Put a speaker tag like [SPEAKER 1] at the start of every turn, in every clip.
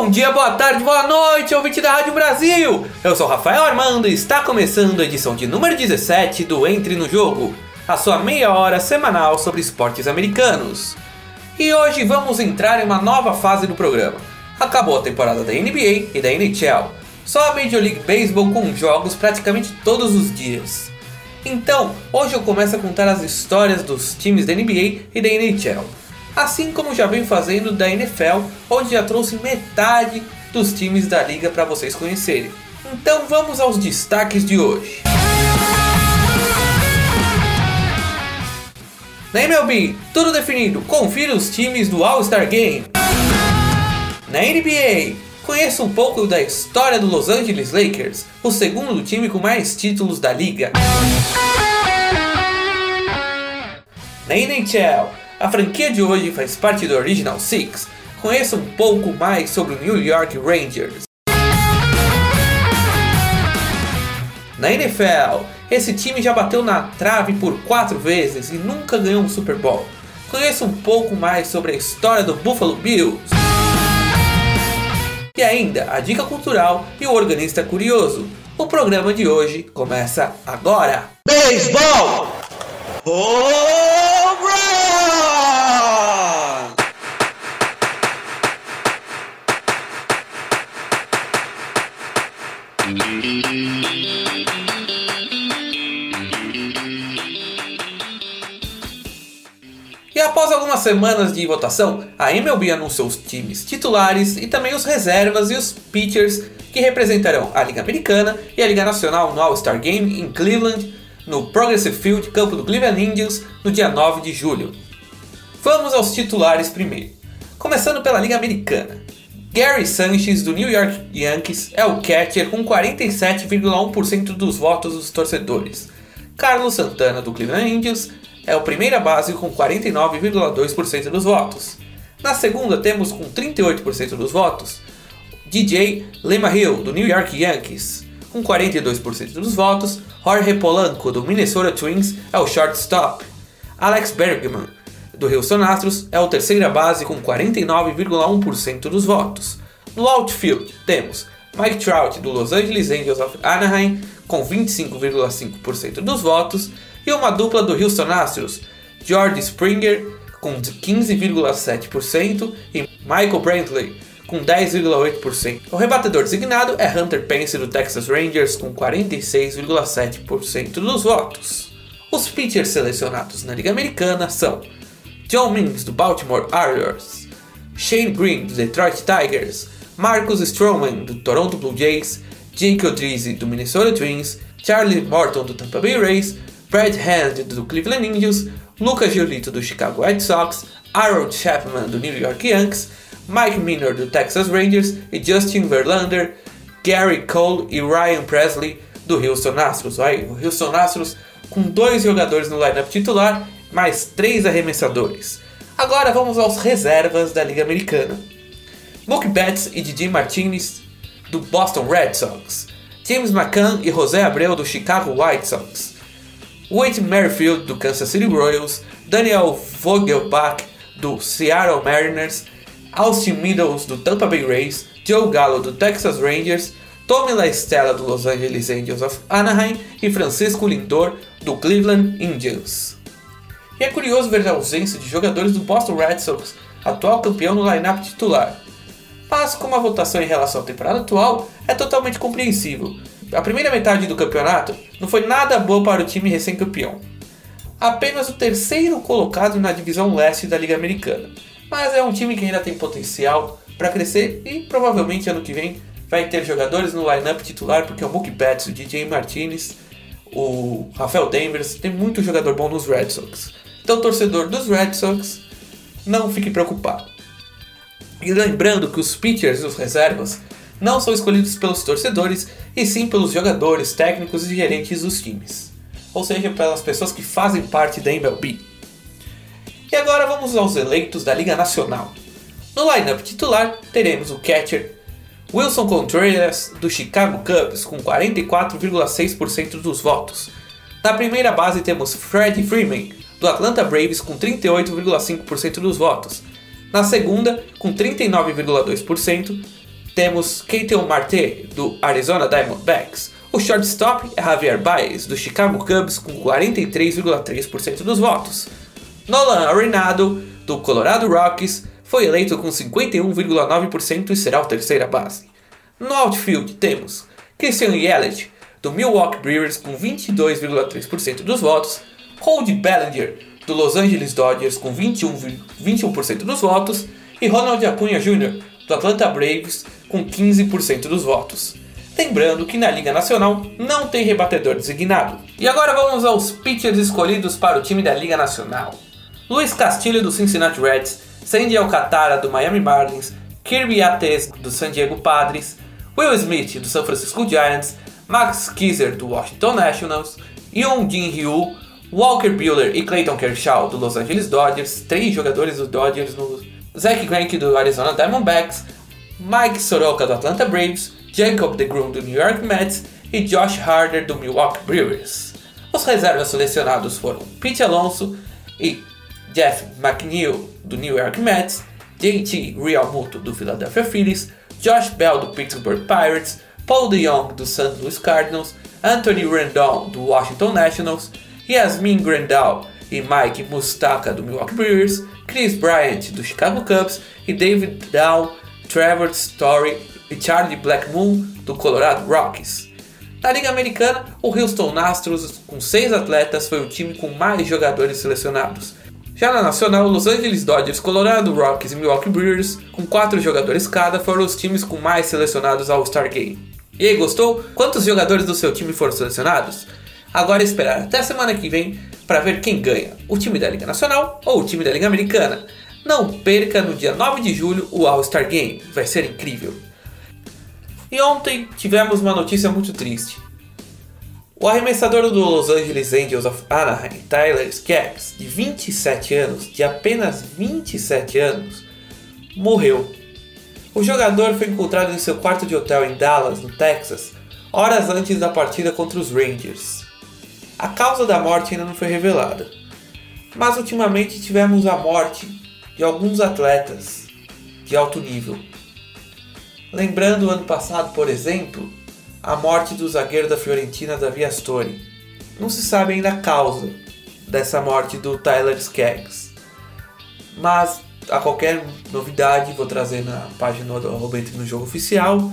[SPEAKER 1] Bom dia, boa tarde, boa noite, ouvinte da Rádio Brasil! Eu sou Rafael Armando e está começando a edição de número 17 do Entre no Jogo, a sua meia hora semanal sobre esportes americanos. E hoje vamos entrar em uma nova fase do programa. Acabou a temporada da NBA e da NHL, só a Major League Baseball com jogos praticamente todos os dias. Então, hoje eu começo a contar as histórias dos times da NBA e da NHL assim como já vem fazendo da NFL, onde já trouxe metade dos times da liga para vocês conhecerem. Então vamos aos destaques de hoje. Na MLB, tudo definido, confira os times do All-Star Game. Na NBA, conheça um pouco da história do Los Angeles Lakers, o segundo time com mais títulos da liga. Na NHL, a franquia de hoje faz parte do Original Six. Conheça um pouco mais sobre o New York Rangers. Na NFL, esse time já bateu na trave por quatro vezes e nunca ganhou um Super Bowl. Conheça um pouco mais sobre a história do Buffalo Bills. E ainda a dica cultural e o organista curioso. O programa de hoje começa agora.
[SPEAKER 2] Beisebol! Home
[SPEAKER 1] Algumas semanas de votação, a MLB anunciou os times titulares e também os reservas e os pitchers que representarão a Liga Americana e a Liga Nacional no All-Star Game em Cleveland, no Progressive Field, campo do Cleveland Indians, no dia 9 de julho. Vamos aos titulares primeiro. Começando pela Liga Americana. Gary Sanchez, do New York Yankees, é o catcher com 47,1% dos votos dos torcedores. Carlos Santana, do Cleveland Indians, é o primeira base com 49,2% dos votos. Na segunda, temos com 38% dos votos DJ LeMahieu, do New York Yankees. Com 42% dos votos, Jorge Polanco, do Minnesota Twins, é o shortstop. Alex Bergman, do Houston Astros é o terceira base com 49,1% dos votos. No outfield temos Mike Trout do Los Angeles Angels of Anaheim com 25,5% dos votos e uma dupla do Houston Astros, George Springer com 15,7% e Michael Brantley com 10,8%. O rebatedor designado é Hunter Pence do Texas Rangers com 46,7% dos votos. Os pitchers selecionados na Liga Americana são John Means do Baltimore Orioles, Shane Green do Detroit Tigers, Marcus Stroman do Toronto Blue Jays, Jake Odorizzi do Minnesota Twins, Charlie Morton do Tampa Bay Rays, Brad Hand do Cleveland Indians, Lucas Giolito do Chicago White Sox, Aaron Chapman do New York Yankees, Mike Minor do Texas Rangers e Justin Verlander, Gary Cole e Ryan Presley do Houston Astros. Aí, o Houston Astros com dois jogadores no lineup titular mais três arremessadores. Agora vamos aos reservas da Liga Americana. Mookie Betts e DJ Martinez do Boston Red Sox, James McCann e José Abreu do Chicago White Sox, Wade Merrifield do Kansas City Royals, Daniel Vogelbach do Seattle Mariners, Austin Meadows do Tampa Bay Rays, Joe Gallo do Texas Rangers, Tommy La Stella do Los Angeles Angels of Anaheim e Francisco Lindor do Cleveland Indians. E é curioso ver a ausência de jogadores do Boston Red Sox, atual campeão no lineup titular. Mas como a votação em relação à temporada atual é totalmente compreensível. A primeira metade do campeonato não foi nada boa para o time recém-campeão. Apenas o terceiro colocado na divisão leste da Liga Americana. Mas é um time que ainda tem potencial para crescer e provavelmente ano que vem vai ter jogadores no lineup titular porque o Mookie Betts, o DJ Martinez, o Rafael Danvers, tem muito jogador bom nos Red Sox. Então, torcedor dos Red Sox, não fique preocupado. E lembrando que os pitchers e os reservas não são escolhidos pelos torcedores, e sim pelos jogadores, técnicos e gerentes dos times. Ou seja, pelas pessoas que fazem parte da MLB. E agora vamos aos eleitos da Liga Nacional. No lineup titular teremos o catcher Wilson Contreras do Chicago Cubs com 44,6% dos votos. Na primeira base temos Freddie Freeman do Atlanta Braves com 38,5% dos votos. Na segunda, com 39,2%, temos Keaton Marte, do Arizona Diamondbacks. O shortstop é Javier Baez, do Chicago Cubs, com 43,3% dos votos. Nolan Arenado, do Colorado Rockies, foi eleito com 51,9% e será o terceira base. No outfield temos Christian Yelich, do Milwaukee Brewers, com 22,3% dos votos, Hold Bellinger, do Los Angeles Dodgers, com 21%, 21 dos votos, e Ronald Acuna Jr., do Atlanta Braves, com 15% dos votos. Lembrando que na Liga Nacional não tem rebatedor designado. E agora vamos aos pitchers escolhidos para o time da Liga Nacional. Luiz Castilho do Cincinnati Reds, Sandy Alcantara do Miami Marlins, Kirby Ates do San Diego Padres, Will Smith do San Francisco Giants, Max Keiser do Washington Nationals, Yoon Jin Ryu, Walker Buehler e Clayton Kershaw do Los Angeles Dodgers, três jogadores dos Dodgers no Zach Greinke do Arizona Diamondbacks, Mike Soroka do Atlanta Braves, Jacob DeGrom do New York Mets e Josh Harder do Milwaukee Brewers. Os reservas selecionados foram Pete Alonso e Jeff McNeil do New York Mets, JT Realmuto do Philadelphia Phillies, Josh Bell do Pittsburgh Pirates, Paul DeYoung do St. Louis Cardinals, Anthony Rendon do Washington Nationals, Yasmin Grandal e Mike Mustaka do Milwaukee Brewers, Chris Bryant do Chicago Cubs e David Dow, Trevor Story e Charlie Blackmoon do Colorado Rockies. Na Liga Americana, o Houston Astros, com seis atletas, foi o time com mais jogadores selecionados. Já na Nacional, Los Angeles Dodgers, Colorado Rockies e Milwaukee Brewers, com quatro jogadores cada, foram os times com mais selecionados ao Star Game. E aí, gostou? Quantos jogadores do seu time foram selecionados? Agora é esperar até a semana que vem para ver quem ganha, o time da Liga Nacional ou o time da Liga Americana. Não perca no dia 9 de julho o All-Star Game, vai ser incrível. E ontem tivemos uma notícia muito triste. O arremessador do Los Angeles Angels of Anaheim, Tyler Skaggs, de 27 anos, de apenas 27 anos, morreu. O jogador foi encontrado em seu quarto de hotel em Dallas, no Texas, horas antes da partida contra os Rangers. A causa da morte ainda não foi revelada, mas ultimamente tivemos a morte de alguns atletas de alto nível. Lembrando o ano passado, por exemplo, a morte do zagueiro da Fiorentina Davi Astori. Não se sabe ainda a causa dessa morte do Tyler Skaggs. Mas a qualquer novidade vou trazer na página do Roberto no Jogo Oficial.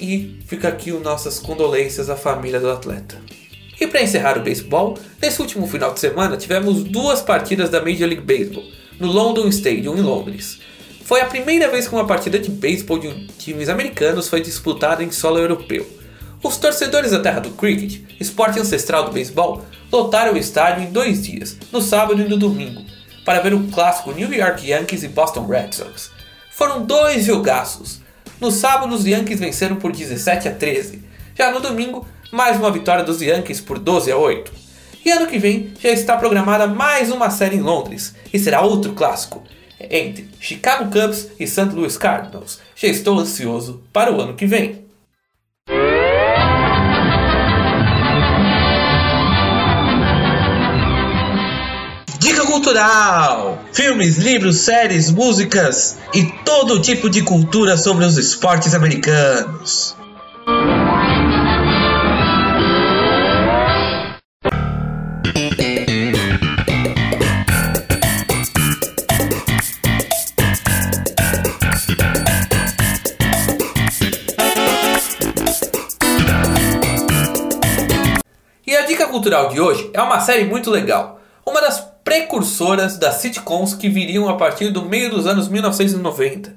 [SPEAKER 1] E fica aqui o nossas condolências à família do atleta. E para encerrar o beisebol, nesse último final de semana tivemos duas partidas da Major League Baseball no London Stadium em Londres. Foi a primeira vez que uma partida de beisebol de times americanos foi disputada em solo europeu. Os torcedores da terra do cricket, esporte ancestral do beisebol, lotaram o estádio em dois dias, no sábado e no domingo, para ver o clássico New York Yankees e Boston Red Sox. Foram dois jogaços. No sábado, os Yankees venceram por 17 a 13. Já no domingo, mais uma vitória dos Yankees por 12 a 8. E ano que vem já está programada mais uma série em Londres, e será outro clássico entre Chicago Cubs e St. Louis Cardinals. Já estou ansioso para o ano que vem. Dica cultural: filmes, livros, séries, músicas e todo tipo de cultura sobre os esportes americanos. Cultural de hoje é uma série muito legal, uma das precursoras das sitcoms que viriam a partir do meio dos anos 1990.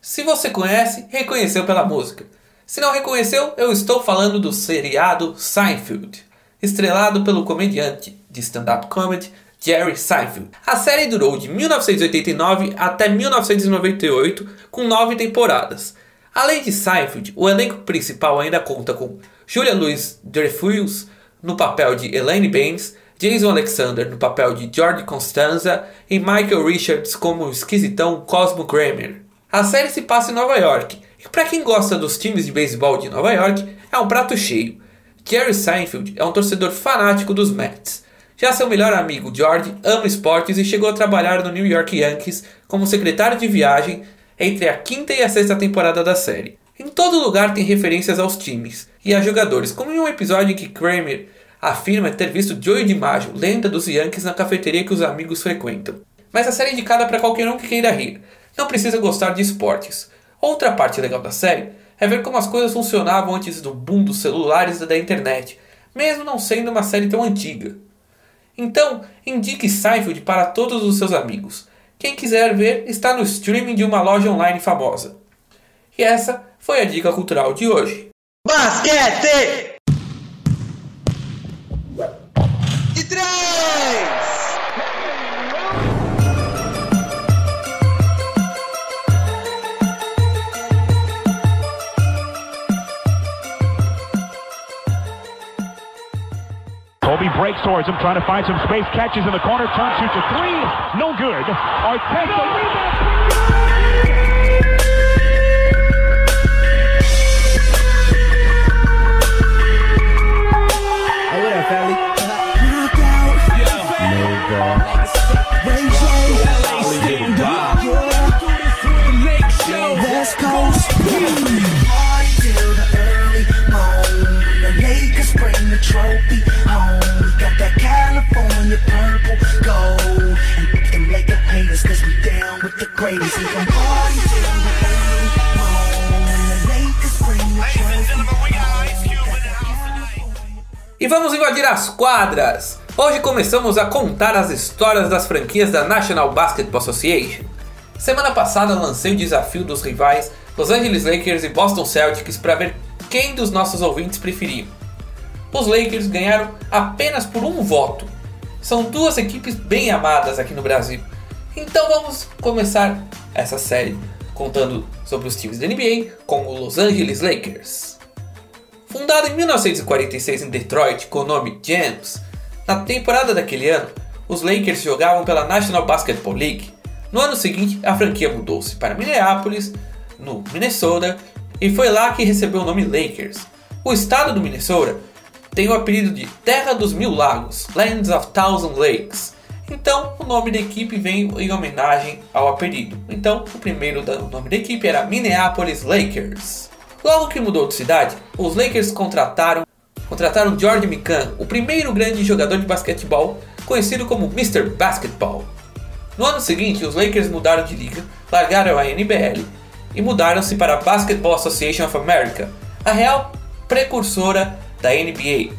[SPEAKER 1] Se você conhece, reconheceu pela música. Se não reconheceu, eu estou falando do seriado Seinfeld, estrelado pelo comediante de stand-up comedy Jerry Seinfeld. A série durou de 1989 até 1998, com nove temporadas. Além de Seinfeld, o elenco principal ainda conta com Julia Louis-Dreyfus, no papel de Elaine Baines, Jason Alexander no papel de George Constanza e Michael Richards como o esquisitão Cosmo Kramer. A série se passa em Nova York, e para quem gosta dos times de beisebol de Nova York, é um prato cheio. Jerry Seinfeld é um torcedor fanático dos Mets. Já seu melhor amigo George ama esportes e chegou a trabalhar no New York Yankees como secretário de viagem entre a quinta e a sexta temporada da série. Em todo lugar tem referências aos times e a jogadores, como em um episódio em que Kramer afirma ter visto Joey DiMaggio, lenda dos Yankees, na cafeteria que os amigos frequentam. Mas a série é indicada para qualquer um que queira rir. Não precisa gostar de esportes. Outra parte legal da série é ver como as coisas funcionavam antes do boom dos celulares e da internet, mesmo não sendo uma série tão antiga. Então, indique Seinfeld para todos os seus amigos. Quem quiser ver está no streaming de uma loja online famosa. E essa foi a dica cultural de hoje.
[SPEAKER 2] Basquete! Três!
[SPEAKER 3] Kobe breaks towards him, trying to find some space, catches in the corner, turns, shoots a three, no good. Arteta rebound.
[SPEAKER 1] E vamos invadir as quadras! Hoje começamos a contar as histórias das franquias da National Basketball Association. Semana passada lancei o desafio dos rivais Los Angeles Lakers e Boston Celtics para ver quem dos nossos ouvintes preferiam. Os Lakers ganharam apenas por um voto. São duas equipes bem amadas aqui no Brasil. Então vamos começar essa série contando sobre os times da NBA com o Los Angeles Lakers. Fundado em 1946 em Detroit com o nome Gems, na temporada daquele ano, os Lakers jogavam pela National Basketball League. No ano seguinte, a franquia mudou-se para Minneapolis, no Minnesota, e foi lá que recebeu o nome Lakers. O estado do Minnesota tem o apelido de Terra dos Mil Lagos, Lands of Thousand Lakes. Então, o nome da equipe vem em homenagem ao apelido. Então, o primeiro nome da equipe era Minneapolis Lakers. Logo que mudou de cidade, os Lakers contrataram contrataram George Mikan, o primeiro grande jogador de basquetebol, conhecido como Mr. Basketball. No ano seguinte, os Lakers mudaram de liga, largaram a NBL e mudaram-se para a Basketball Association of America, a real precursora da NBA.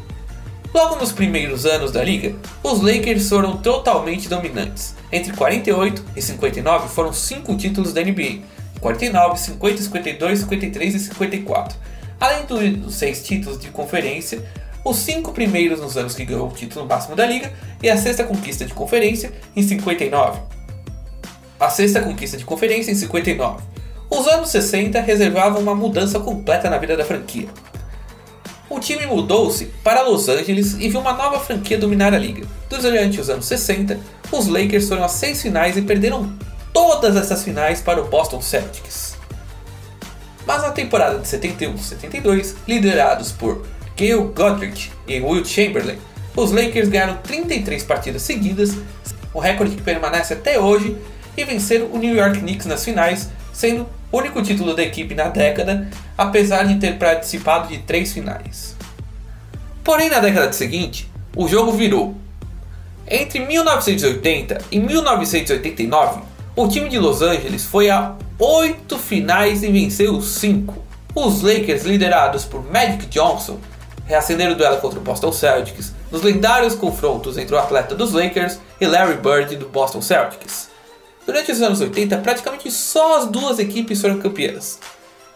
[SPEAKER 1] Logo nos primeiros anos da liga, os Lakers foram totalmente dominantes. Entre 48 e 59 foram 5 títulos da NBA, 49, 50, 52, 53 e 54. Além do- dos 6 títulos de conferência, os 5 primeiros nos anos que ganhou o título máximo da liga e a sexta conquista de conferência em 59. A sexta conquista de conferência em 59. Os anos 60 reservavam uma mudança completa na vida da franquia. O time mudou-se para Los Angeles e viu uma nova franquia dominar a liga. Durante os anos 60, os Lakers foram às seis finais e perderam todas essas finais para o Boston Celtics. Mas na temporada de 71-72, liderados por Gail Godrich e Will Chamberlain, os Lakers ganharam 33 partidas seguidas, um recorde que permanece até hoje, e venceram o New York Knicks nas finais, sendo o único título da equipe na década, apesar de ter participado de três finais. Porém, na década seguinte, o jogo virou. Entre 1980 e 1989, o time de Los Angeles foi a oito finais e venceu cinco. Os Lakers, liderados por Magic Johnson, reacenderam o duelo contra o Boston Celtics nos lendários confrontos entre o atleta dos Lakers e Larry Bird do Boston Celtics. Durante os anos 80, praticamente só as duas equipes foram campeãs.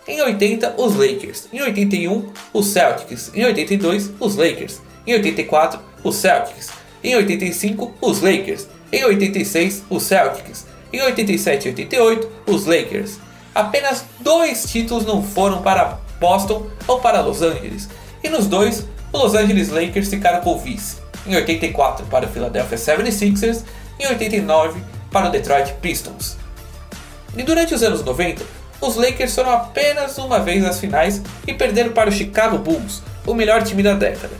[SPEAKER 1] Em 80, os Lakers. Em 81, os Celtics. Em 82, os Lakers. Em 84, os Celtics. Em 85, os Lakers. Em 86, os Celtics. Em 87 e 88, os Lakers. Apenas dois títulos não foram para Boston ou para Los Angeles. E nos dois, os Los Angeles Lakers ficaram com o vice. Em 84 para o Philadelphia 76ers. Em 89 para o Detroit Pistons. E durante os anos 90, os Lakers foram apenas uma vez às finais e perderam para o Chicago Bulls, o melhor time da década.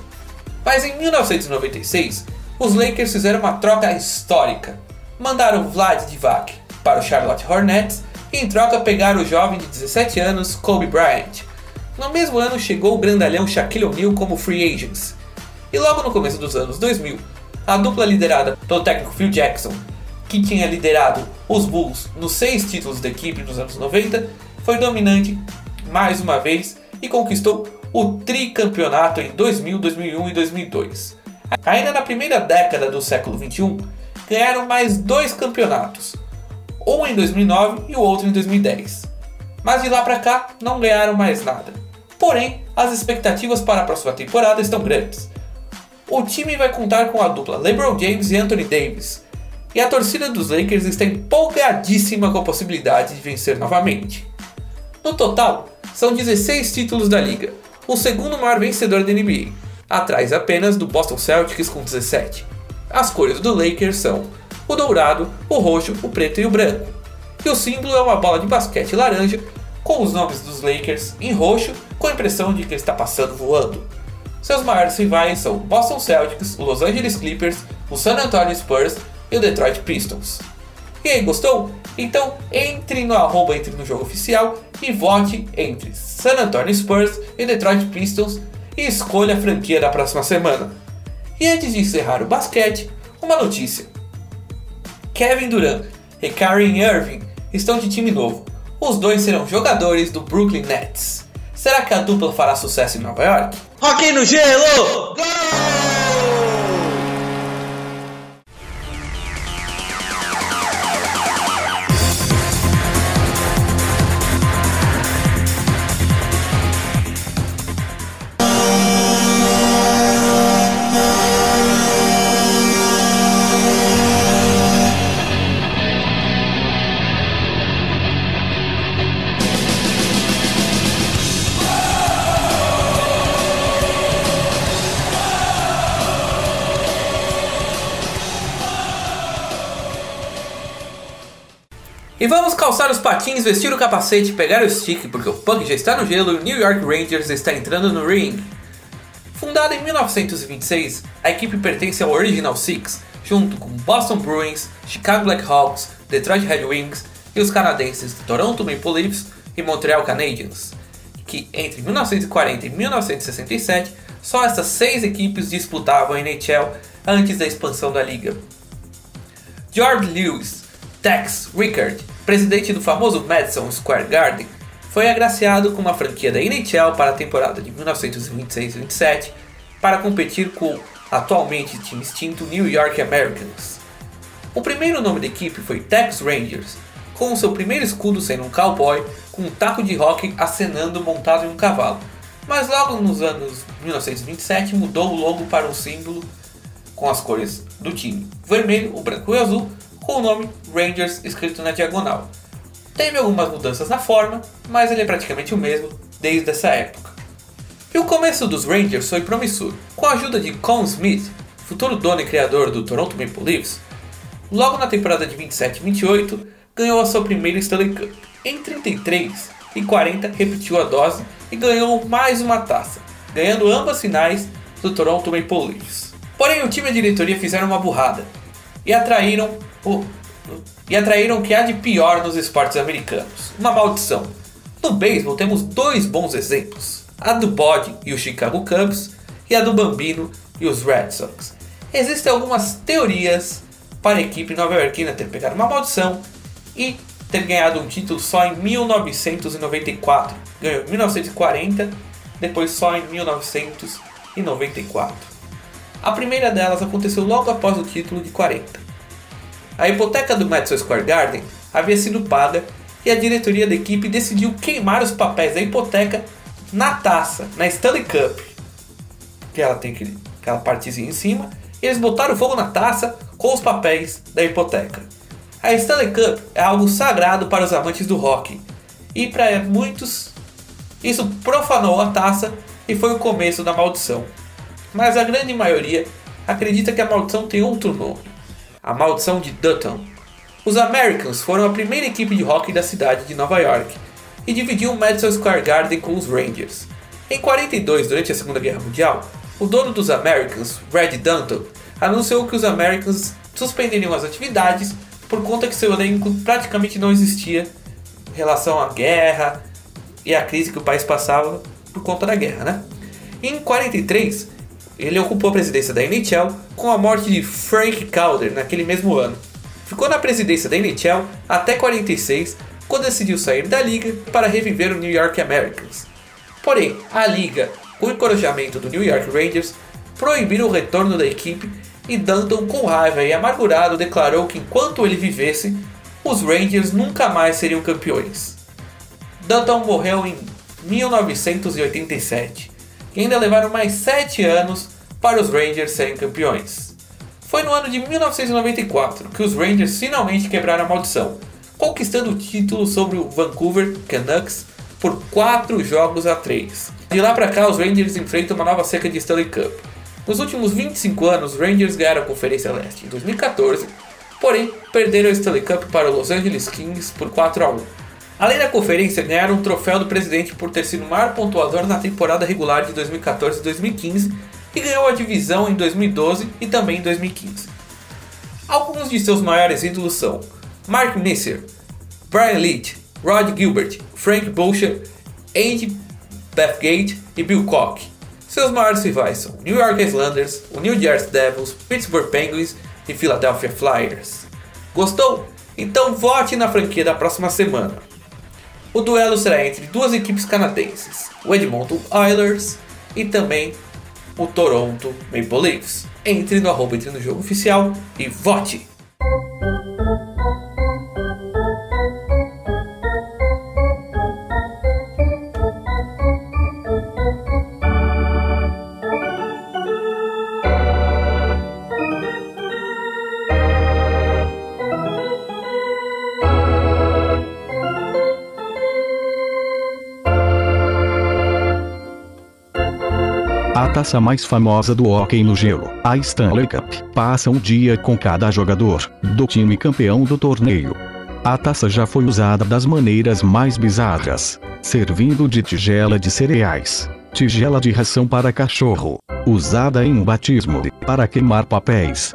[SPEAKER 1] Mas em 1996, os Lakers fizeram uma troca histórica. Mandaram Vlad Divac para o Charlotte Hornets e em troca pegaram o jovem de 17 anos Kobe Bryant. No mesmo ano chegou o grandalhão Shaquille O'Neal como free agents. E logo no começo dos anos 2000, a dupla liderada pelo técnico Phil Jackson, que tinha liderado os Bulls nos seis títulos da equipe nos anos 90, foi dominante mais uma vez e conquistou o tricampeonato em 2000, 2001 e 2002. Ainda na primeira década do século 21, ganharam mais dois campeonatos, um em 2009 e o outro em 2010. Mas de lá para cá não ganharam mais nada. Porém, as expectativas para a próxima temporada estão grandes. O time vai contar com a dupla LeBron James e Anthony Davis, e a torcida dos Lakers está empolgadíssima com a possibilidade de vencer novamente. No total, são 16 títulos da liga, o segundo maior vencedor da NBA, atrás apenas do Boston Celtics com 17. As cores do Lakers são o dourado, o roxo, o preto e o branco. E o símbolo é uma bola de basquete laranja com os nomes dos Lakers em roxo, com a impressão de que ele está passando voando. Seus maiores rivais são o Boston Celtics, o Los Angeles Clippers, o San Antonio Spurs e o Detroit Pistons. E aí, gostou? Então entre no arroba entre no jogo oficial e vote entre San Antonio Spurs e Detroit Pistons e escolha a franquia da próxima semana. E antes de encerrar o basquete, uma notícia. Kevin Durant e Kyrie Irving estão de time novo. Os dois serão jogadores do Brooklyn Nets. Será que a dupla fará sucesso em Nova York?
[SPEAKER 2] Rock no gelo! Gol!
[SPEAKER 1] Vamos calçar os patins, vestir o capacete, pegar o stick, porque o punk já está no gelo e o New York Rangers está entrando no ring. Fundada em 1926, a equipe pertence ao Original Six, junto com Boston Bruins, Chicago Blackhawks, Detroit Red Wings e os canadenses Toronto Maple Leafs e Montreal Canadiens, que entre 1940 e 1967 só essas seis equipes disputavam a NHL antes da expansão da liga. George Lewis, Tex Rickard, presidente do famoso Madison Square Garden, foi agraciado com uma franquia da NHL para a temporada de 1926-27 para competir com o atualmente time extinto New York Americans. O primeiro nome da equipe foi Tex Rangers, com o seu primeiro escudo sendo um cowboy com um taco de rock acenando montado em um cavalo. Mas logo nos anos 1927 mudou o logo para um símbolo com as cores do time: vermelho, o branco e o azul, com o nome Rangers escrito na diagonal. Teve algumas mudanças na forma, mas ele é praticamente o mesmo desde essa época. E o começo dos Rangers foi promissor. Com a ajuda de Con Smith, futuro dono e criador do Toronto Maple Leafs, logo na temporada de 27 e 28 ganhou a sua primeira Stanley Cup. Em 33 e 40 repetiu a dose e ganhou mais uma taça, ganhando ambas finais do Toronto Maple Leafs. Porém, o time e a diretoria fizeram uma burrada e atraíram o e atraíram o que há de pior nos esportes americanos, uma maldição. No beisebol temos dois bons exemplos, a do bode e o Chicago Cubs e a do bambino e os Red Sox. Existem algumas teorias para a equipe nova-iorquina ter pegado uma maldição e ter ganhado um título só em 1994. Ganhou em 1940, depois só em 1994. A primeira delas aconteceu logo após o título de 40. A hipoteca do Madison Square Garden havia sido paga e a diretoria da equipe decidiu queimar os papéis da hipoteca na taça, na Stanley Cup. Que ela tem aquele, aquela partezinha em cima. E eles botaram fogo na taça com os papéis da hipoteca. A Stanley Cup é algo sagrado para os amantes do hockey. E para muitos, isso profanou a taça e foi o começo da maldição. Mas a grande maioria acredita que a maldição tem outro nome a Maldição de Dutton. Os Americans foram a primeira equipe de hockey da cidade de Nova York e dividiam o Madison Square Garden com os Rangers. Em 42, durante a Segunda Guerra Mundial, o dono dos Americans, Red Dunton, anunciou que os Americans suspenderiam as atividades por conta que seu elenco praticamente não existia relação à guerra e à crise que o país passava por conta da guerra, né? Em 43, ele ocupou a presidência da NHL com a morte de Frank Calder naquele mesmo ano. Ficou na presidência da NHL até 46, quando decidiu sair da liga para reviver o New York Americans. Porém, a liga, com o encorajamento do New York Rangers, proibiram o retorno da equipe e Danton, com raiva e amargurado, declarou que enquanto ele vivesse, os Rangers nunca mais seriam campeões. Danton morreu em 1987 e ainda levaram mais 7 anos para os Rangers serem campeões. Foi no ano de 1994 que os Rangers finalmente quebraram a maldição, conquistando o título sobre o Vancouver Canucks por 4 jogos a 3. De lá para cá, os Rangers enfrentam uma nova seca de Stanley Cup. Nos últimos 25 anos, os Rangers ganharam a Conferência Leste em 2014, porém perderam a Stanley Cup para os Los Angeles Kings por 4 a 1. Além da conferência, ganharam um troféu do presidente por ter sido o maior pontuador na temporada regular de 2014 e 2015 e ganhou a divisão em 2012 e também em 2015. Alguns de seus maiores ídolos são Mark Nisser, Brian Leach, Rod Gilbert, Frank Boucher, Andy Bathgate e Bill Koch. Seus maiores rivais são New York Islanders, o New Jersey Devils, Pittsburgh Penguins e Philadelphia Flyers. Gostou? Então vote na franquia da próxima semana. O duelo será entre duas equipes canadenses, o Edmonton Oilers e também o Toronto Maple Leafs. Entre no arroba entre no jogo oficial e vote!
[SPEAKER 4] Taça mais famosa do hóquei no gelo, a Stanley Cup, passa um dia com cada jogador do time campeão do torneio. A taça já foi usada das maneiras mais bizarras, servindo de tigela de cereais, tigela de ração para cachorro, usada em um batismo para queimar papéis.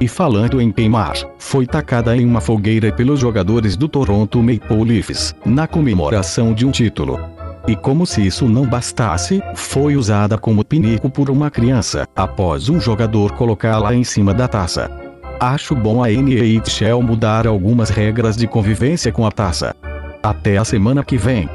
[SPEAKER 4] E falando em queimar, foi tacada em uma fogueira pelos jogadores do Toronto Maple Leafs, na comemoração de um título. E como se isso não bastasse, foi usada como pinico por uma criança, após um jogador colocá-la em cima da taça. Acho bom a NHL mudar algumas regras de convivência com a taça. Até a semana que vem.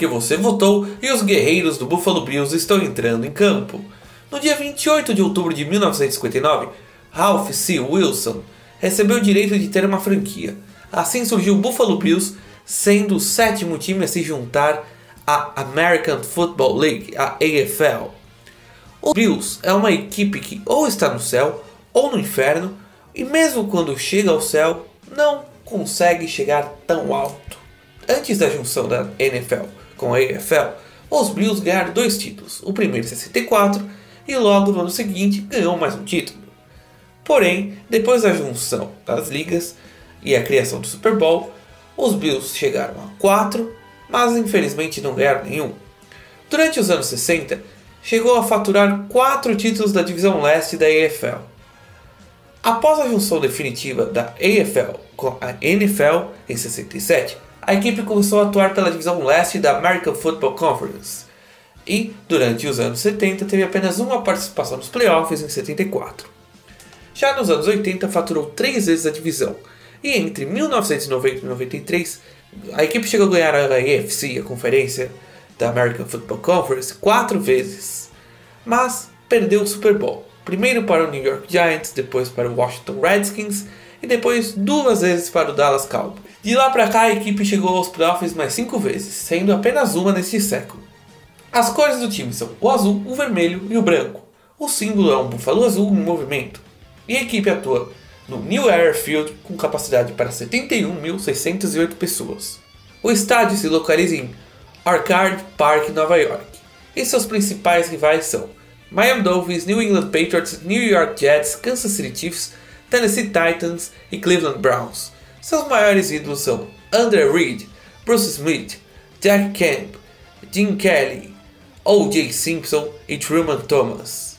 [SPEAKER 1] Porque você votou e os guerreiros do Buffalo Bills estão entrando em campo. No dia 28 de outubro de 1959, Ralph C. Wilson recebeu o direito de ter uma franquia. Assim surgiu o Buffalo Bills, sendo o sétimo time a se juntar à American Football League, a AFL. O Bills é uma equipe que ou está no céu ou no inferno, e mesmo quando chega ao céu, não consegue chegar tão alto. Antes da junção da NFL com a AFL, os Bills ganharam dois títulos, o primeiro em 64 e logo no ano seguinte ganhou mais um título. Porém, depois da junção das ligas e a criação do Super Bowl, os Bills chegaram a 4, mas infelizmente não ganharam nenhum. Durante os anos 60, chegou a faturar 4 títulos da divisão leste da AFL. Após a junção definitiva da AFL com a NFL em 67, a equipe começou a atuar pela divisão leste da American Football Conference e, durante os anos 70, teve apenas uma participação nos playoffs em 74. Já nos anos 80, faturou três vezes a divisão e entre 1990 e 93, a equipe chegou a ganhar a AFC, a conferência, da American Football Conference quatro vezes, mas perdeu o Super Bowl. Primeiro para o New York Giants, depois para o Washington Redskins e depois duas vezes para o Dallas Cowboys. De lá para cá, a equipe chegou aos playoffs mais cinco vezes, sendo apenas uma neste século. As cores do time são o azul, o vermelho e o branco. O símbolo é um búfalo azul em movimento. E a equipe atua no New Era Field com capacidade para 71.608 pessoas. O estádio se localiza em Arcade Park, Nova York. E seus principais rivais são Miami Dolphins, New England Patriots, New York Jets, Kansas City Chiefs, Tennessee Titans e Cleveland Browns. Seus maiores ídolos são Andre Reed, Bruce Smith, Jack Camp, Jim Kelly, O.J. Simpson e Truman Thomas.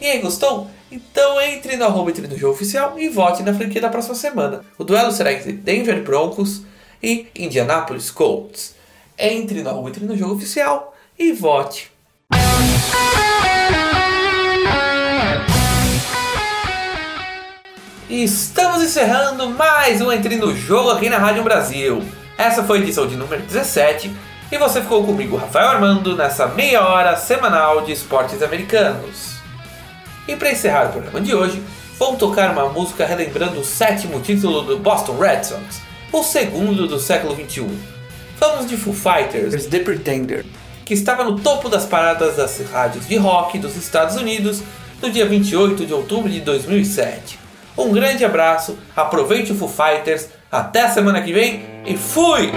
[SPEAKER 1] E aí, gostou? Então entre no arroba entre no jogo oficial e vote na franquia da próxima semana. O duelo será entre Denver Broncos e Indianapolis Colts. Entre no arroba entre no jogo oficial e vote. E estamos encerrando mais um Entre no Jogo aqui na Rádio Brasil. Essa foi a edição de número 17 e você ficou comigo, Rafael Armando, nessa meia hora semanal de esportes americanos. E para encerrar o programa de hoje, vou tocar uma música relembrando o sétimo título do Boston Red Sox, o segundo do século XXI. Vamos de Foo Fighters, The Pretender, que estava no topo das paradas das rádios de rock dos Estados Unidos no dia 28 de outubro de 2007. Um grande abraço, aproveite o Foo Fighters, até a semana que vem e fui!